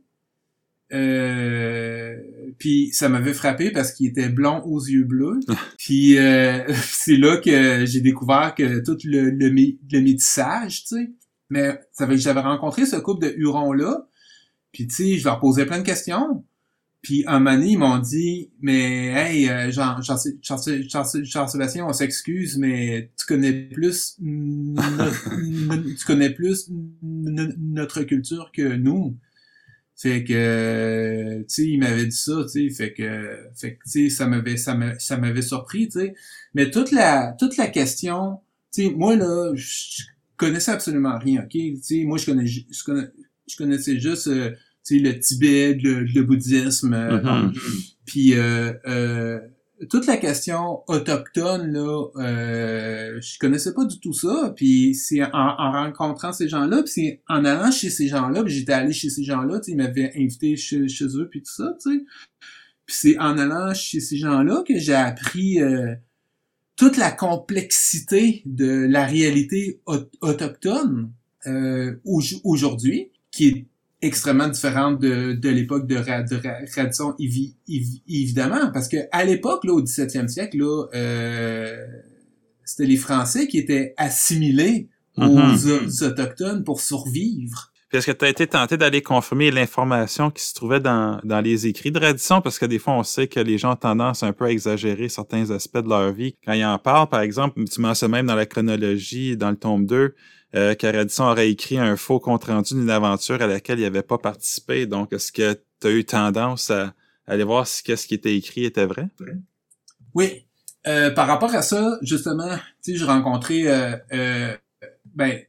euh, puis ça m'avait frappé parce qu'il était blond aux yeux bleus. puis euh, c'est là que j'ai découvert que tout le, le, le métissage, tu sais. Mais ça fait que j'avais rencontré ce couple de Hurons là. Puis tu sais, je leur posais plein de questions. Puis un moment donné, ils m'ont dit, mais hey, euh, Jean, Jean, Jean, Jean, Sébastien, on s'excuse, mais tu connais plus, tu connais plus notre culture que nous. Fait que, tu sais, il m'avait dit ça, tu sais, fait que, fait que, tu sais, ça m'avait, ça m'avait surpris, tu sais. Mais toute la, toute la question, tu sais, moi, là, je connaissais absolument rien, ok? Tu sais, moi, je connais, je, connais, je connaissais juste, euh, tu sais, le Tibet, le, le bouddhisme, euh, mm-hmm. puis, euh, euh toute la question autochtone là, euh, je connaissais pas du tout ça. Puis c'est en, rencontrant ces gens-là, puis c'est en allant chez ces gens-là, puis j'étais allé chez ces gens-là, ils m'avaient invité chez, chez, eux puis tout ça, tu sais. Puis c'est en allant chez ces gens-là que j'ai appris euh, toute la complexité de la réalité autochtone euh, aujourd'hui, qui est extrêmement différente de, de l'époque de, de Radisson, évidemment, parce que à l'époque, là, au 17e siècle, là, euh, c'était les Français qui étaient assimilés aux, mm-hmm. Autochtones pour survivre. Puis est-ce que tu as été tenté d'aller confirmer l'information qui se trouvait dans, dans les écrits de Radisson? Parce que des fois, on sait que les gens ont tendance un peu à exagérer certains aspects de leur vie quand ils en parlent. Par exemple, tu mentionnes même dans la chronologie, dans le tome 2, euh, que Radisson aurait écrit un faux compte-rendu d'une aventure à laquelle il n'avait pas participé. Donc, est-ce que tu as eu tendance à, aller voir si ce qui était écrit était vrai? Oui. Euh, par rapport à ça, justement, j'ai rencontré, euh, euh, ben,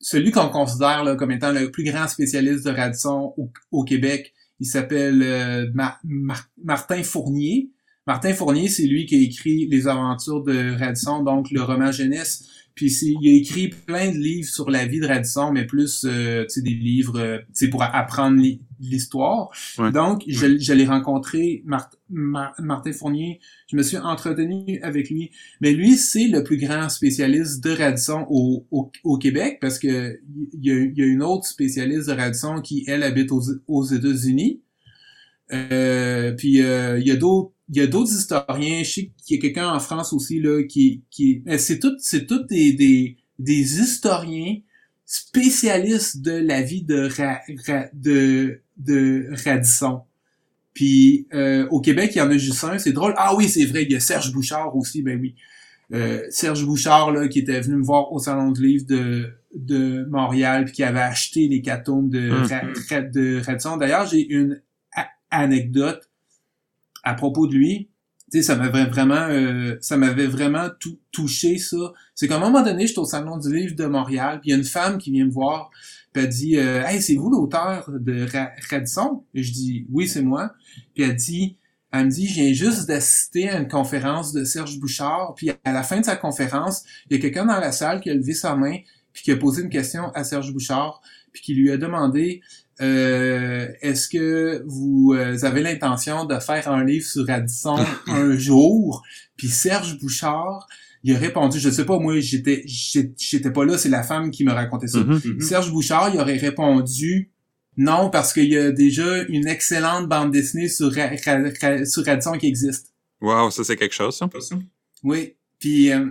celui qu'on considère comme étant le plus grand spécialiste de Radisson au, Québec, il s'appelle Martin Fournier. Martin Fournier, c'est lui qui a écrit les aventures de Radisson, donc le roman jeunesse. Puis il a écrit plein de livres sur la vie de Radisson, mais plus euh, des livres euh, pour apprendre l'histoire. Donc, je, je l'ai rencontré, Martin Fournier, je me suis entretenu avec lui. Mais lui, c'est le plus grand spécialiste de Radisson au, au, Québec, parce que il y, a, y, a, une autre spécialiste de Radisson qui, elle, habite aux, aux États-Unis. Euh, puis euh, il y a d'autres il y a d'autres historiens, je sais qu'il y a quelqu'un en France aussi là qui qui c'est tout c'est tout des, des des historiens spécialistes de la vie de de de Radisson. Puis euh, au Québec, il y en a juste un, c'est drôle. Ah oui, c'est vrai, il y a Serge Bouchard aussi, ben oui. Euh, Serge Bouchard là qui était venu me voir au salon de livre de de Montréal puis qui avait acheté les catomes de mm-hmm. de Radisson. D'ailleurs, j'ai une anecdote à propos de lui, tu sais, ça m'avait vraiment, euh, ça m'avait vraiment tout, touché ça. C'est qu'à un moment donné, j'étais au salon du livre de Montréal, puis il y a une femme qui vient me voir, puis elle dit, euh, hey, c'est vous l'auteur de Radisson Et je dis, oui, c'est moi. Puis elle dit, elle me dit, je viens juste d'assister à une conférence de Serge Bouchard, puis à la fin de sa conférence, il y a quelqu'un dans la salle qui a levé sa main, puis qui a posé une question à Serge Bouchard, puis qui lui a demandé euh, est-ce que vous euh, avez l'intention de faire un livre sur Radisson un jour? Puis Serge Bouchard, il a répondu, je sais pas, moi, j'étais, j'étais pas là, c'est la femme qui me racontait ça. Mm-hmm. Mm-hmm. Serge Bouchard, il aurait répondu, non, parce qu'il y a déjà une excellente bande dessinée sur, sur Radisson qui existe. Wow, ça c'est quelque chose, ça. Oui. Puis, euh,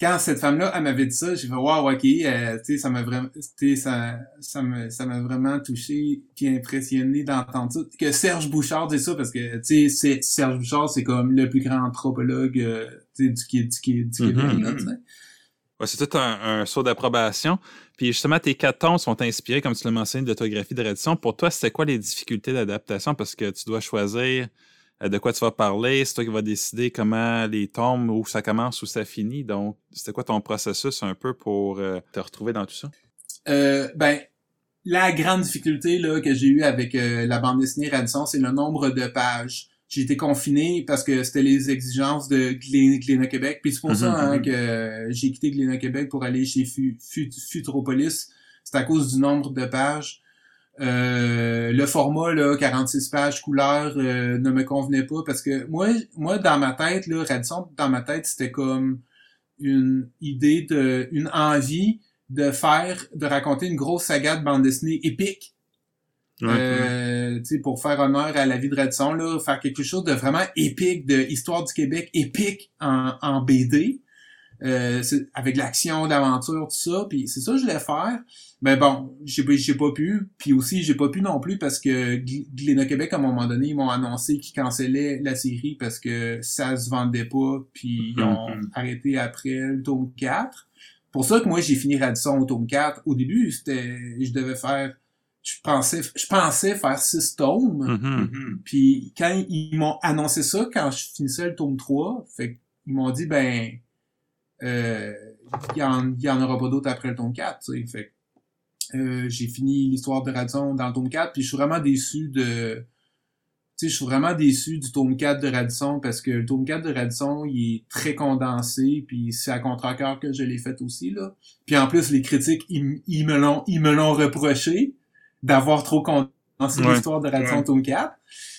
quand cette femme-là, elle m'avait dit ça, j'ai fait wow, ok, euh, tu sais, ça m'a vraiment, ça, ça m'a, ça m'a vraiment touché puis impressionné d'entendre ça. Que Serge Bouchard dit ça parce que tu sais, Serge Bouchard, c'est comme le plus grand anthropologue euh, du, du, du, du Québec. Mm-hmm. Ouais, c'est tout un, saut d'approbation. Puis justement, tes quatre tomes sont inspirés, comme tu l'as mentionné, d'autographie de Radisson. Pour toi, c'était quoi les difficultés d'adaptation? Parce que tu dois choisir de quoi tu vas parler, c'est toi qui vas décider comment les tombes, où ça commence, où ça finit. Donc, c'était quoi ton processus un peu pour euh, te retrouver dans tout ça? Euh, ben, la grande difficulté là, que j'ai eue avec euh, la bande dessinée Radisson, c'est le nombre de pages. J'ai été confiné parce que c'était les exigences de Glénat Québec. Puis c'est pour ça mm-hmm, hein, mm-hmm. que j'ai quitté Glénat Québec pour aller chez Futuropolis. C'est à cause du nombre de pages. Euh, le format là, 46 pages couleur euh, ne me convenait pas parce que moi, moi dans ma tête, là, Radisson, dans ma tête, c'était comme une idée de, une envie de faire, de raconter une grosse saga de bande dessinée épique. Euh, pour faire honneur à la vie de Radisson, là, faire quelque chose de vraiment épique, de histoire du Québec épique en, en BD. Euh, avec l'action, l'aventure, tout ça. Puis c'est ça que je voulais faire. Mais bon, j'ai pas, j'ai pas pu. Puis aussi, j'ai pas pu non plus parce que Glénat Québec, à un moment donné, ils m'ont annoncé qu'ils cancellaient la série parce que ça se vendait pas. Puis ils ont mm-hmm. arrêté après le tome 4. Pour ça que moi, j'ai fini Radisson au tome 4. Au début, c'était, je devais faire je pensais je pensais faire six tomes mm-hmm. puis quand ils m'ont annoncé ça quand je finissais le tome 3 fait ils m'ont dit ben euh, il y en, aura pas d'autres après le tome 4, tu sais. Fait euh, j'ai fini l'histoire de Radisson dans le tome 4, puis je suis vraiment déçu de... Tu sais, je suis vraiment déçu du tome 4 de Radisson, parce que le tome 4 de Radisson, il est très condensé, puis c'est à contre-cœur que je l'ai fait aussi, là. Puis en plus, les critiques, ils, ils me l'ont ils me l'ont reproché d'avoir trop condensé l'histoire de Radisson tome 4.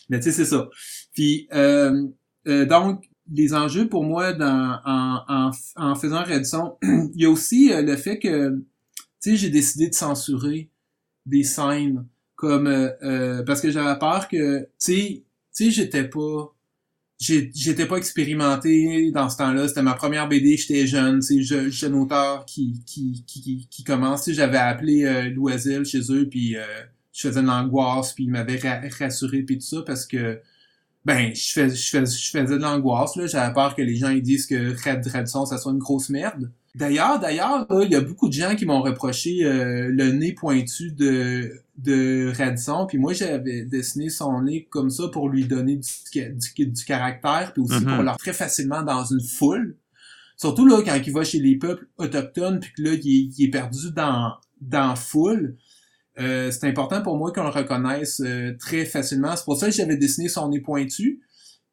Mais tu sais, c'est ça. Puis, euh, euh, donc, les enjeux pour moi dans, en, en, en faisant Redson, il y a aussi euh, le fait que, tu sais, j'ai décidé de censurer des scènes comme euh, euh, parce que j'avais peur que, tu sais, tu sais, j'étais pas, j'étais pas expérimenté dans ce temps-là. C'était ma première BD, j'étais jeune, c'est je, jeune auteur qui qui qui, qui commence. J'avais appelé euh, chez eux, puis euh, je faisais de l'angoisse, puis ils m'avaient rassuré puis tout ça parce que ben je fais je fais je faisais de l'angoisse là. J'avais peur que les gens ils disent que Red Radisson ça soit une grosse merde. D'ailleurs, d'ailleurs, il y a beaucoup de gens qui m'ont reproché euh, le nez pointu de de Radisson, puis moi j'avais dessiné son nez comme ça pour lui donner du, du, caractère, puis aussi pour mm-hmm. l'entrer facilement dans une foule. Surtout là quand il va chez les peuples autochtones, puis que là il est, perdu dans dans foule. Euh, c'est important pour moi qu'on le reconnaisse euh, très facilement. C'est pour ça que j'avais dessiné son nez pointu.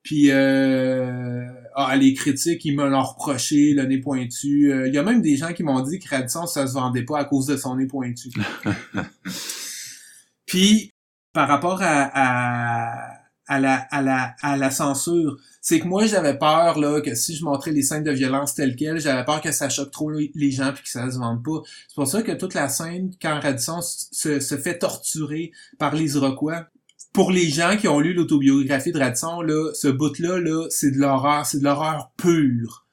Puis euh, ah, les critiques, ils me l'ont reproché, le nez pointu. Il y a même des gens qui m'ont dit que Radisson, ça se vendait pas à cause de son nez pointu. Puis, par rapport à, à, à, la, à, la, à la censure, c'est que moi, j'avais peur là que si je montrais les scènes de violence telles quelles, j'avais peur que ça choque trop les gens puis que ça se vende pas. C'est pour ça que toute la scène, quand Radisson se, se fait torturer par les Iroquois, pour les gens qui ont lu l'autobiographie de Radisson, là, ce bout-là, là, c'est de l'horreur, c'est de l'horreur pure.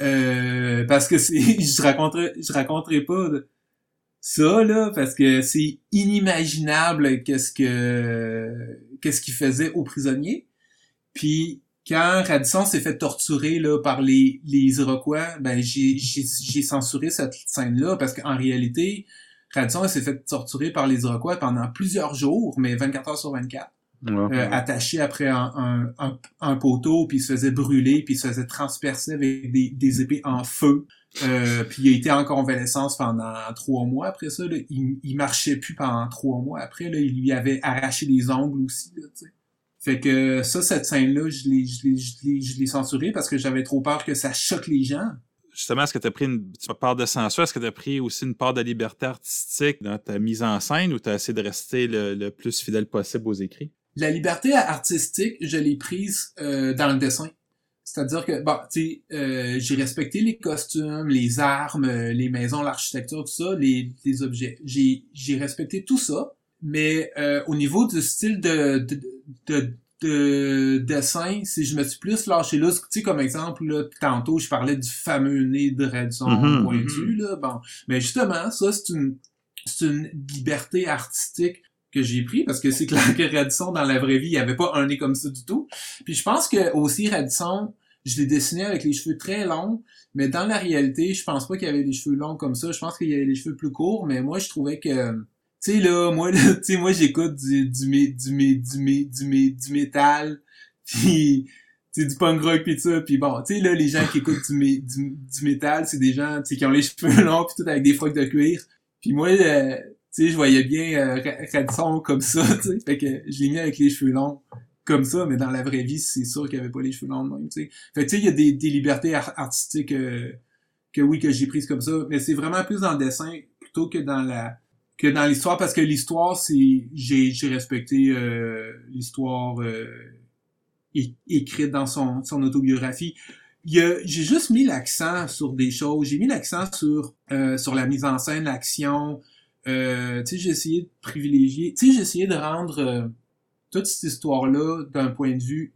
Euh, parce que c'est, je raconterai, je raconterai pas ça là parce que c'est inimaginable qu'est-ce que qu'est-ce qu'il faisait aux prisonniers. Puis quand Radisson s'est fait torturer là par les les Iroquois, ben j'ai j'ai censuré cette scène là parce qu'en réalité Radisson s'est fait torturer par les Iroquois pendant plusieurs jours, mais 24 heures sur 24. Euh, attaché après un, un, un, poteau, puis il se faisait brûler, puis il se faisait transpercer avec des, des épées en feu. Euh, puis il a été en convalescence pendant trois mois après ça. Là. Il, il marchait plus pendant trois mois après. Là. Il lui avait arraché les ongles aussi. Là, fait que ça, cette scène-là, je l'ai, je l'ai, je l'ai, je l'ai censurée parce que j'avais trop peur que ça choque les gens. Justement, est-ce que tu as pris une part de censure? Est-ce que tu as pris aussi une part de liberté artistique dans ta mise en scène ou tu as essayé de rester le, le, plus fidèle possible aux écrits? La liberté artistique, je l'ai prise euh, dans le dessin. C'est-à-dire que, bon, tu sais, euh, j'ai respecté les costumes, les armes, euh, les maisons, l'architecture, tout ça, les, les objets. J'ai, j'ai respecté tout ça, mais euh, au niveau du style de, de, de, de dessin, si je me suis plus lâché là, tu sais, comme exemple, là, tantôt, je parlais du fameux nez de Redson mm-hmm, pointu, mm-hmm. là, bon. Mais justement, ça, c'est une, c'est une liberté artistique que j'ai pris parce que c'est clair que Radisson dans la vraie vie il avait pas un nez comme ça du tout puis je pense que aussi Radisson je l'ai dessiné avec les cheveux très longs mais dans la réalité je pense pas qu'il y avait des cheveux longs comme ça. Je pense qu'il y avait les cheveux plus courts mais moi je trouvais que tu sais là moi tu sais moi j'écoute du du du du du, du, du métal puis c'est du punk rock pis ça puis bon tu sais là les gens qui écoutent du, du, métal c'est des gens qui ont les cheveux longs puis tout avec des frocs de cuir. Puis moi euh, tu sais, je voyais bien euh, Radisson comme ça, tu sais. Fait que je l'ai mis avec les cheveux longs comme ça, mais dans la vraie vie, c'est sûr qu'il avait pas les cheveux longs de même, tu sais. Fait tu sais, il y a des, des libertés artistiques euh, que oui, que j'ai prises comme ça, mais c'est vraiment plus dans le dessin plutôt que dans la que dans l'histoire, parce que l'histoire, c'est j'ai respecté euh, l'histoire euh, écrite dans son, son autobiographie. J'ai juste mis l'accent sur des choses. J'ai mis l'accent sur sur la mise en scène, l'action, euh, tu sais, j'ai essayé de privilégier, tu sais, j'ai essayé de rendre euh, toute cette histoire-là d'un point de vue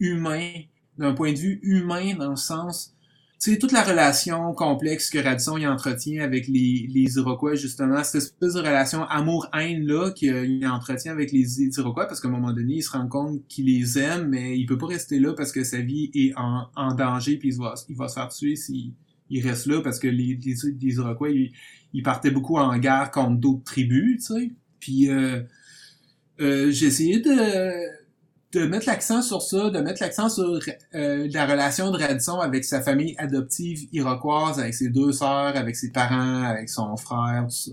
humain, d'un point de vue humain dans le sens, tu sais, toute la relation complexe que Radisson y entretient avec les, les Iroquois, justement, cette espèce de relation amour-haine-là qu'il entretient avec les Iroquois, parce qu'à un moment donné, il se rend compte qu'il les aime, mais il peut pas rester là parce que sa vie est en, danger, puis il va, il va se faire tuer s'il il reste là, parce que les, les, Iroquois, ils, il partait beaucoup en guerre contre d'autres tribus, tu sais. Puis euh, euh, j'ai essayé de, mettre l'accent sur ça, de mettre l'accent sur euh, la relation de Radisson avec sa famille adoptive iroquoise, avec ses deux sœurs, avec ses parents, avec son frère, tout ça.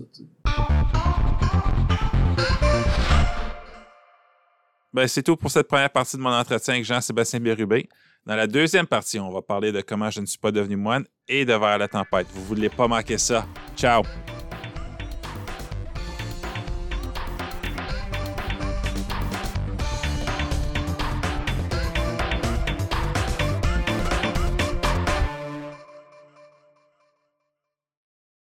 Ben, c'est tout pour cette première partie de mon entretien avec Jean-Sébastien Bérubé. Dans la deuxième partie, on va parler de comment je ne suis pas devenu moine et de Vers la tempête. Vous voulez pas manquer ça. Ciao!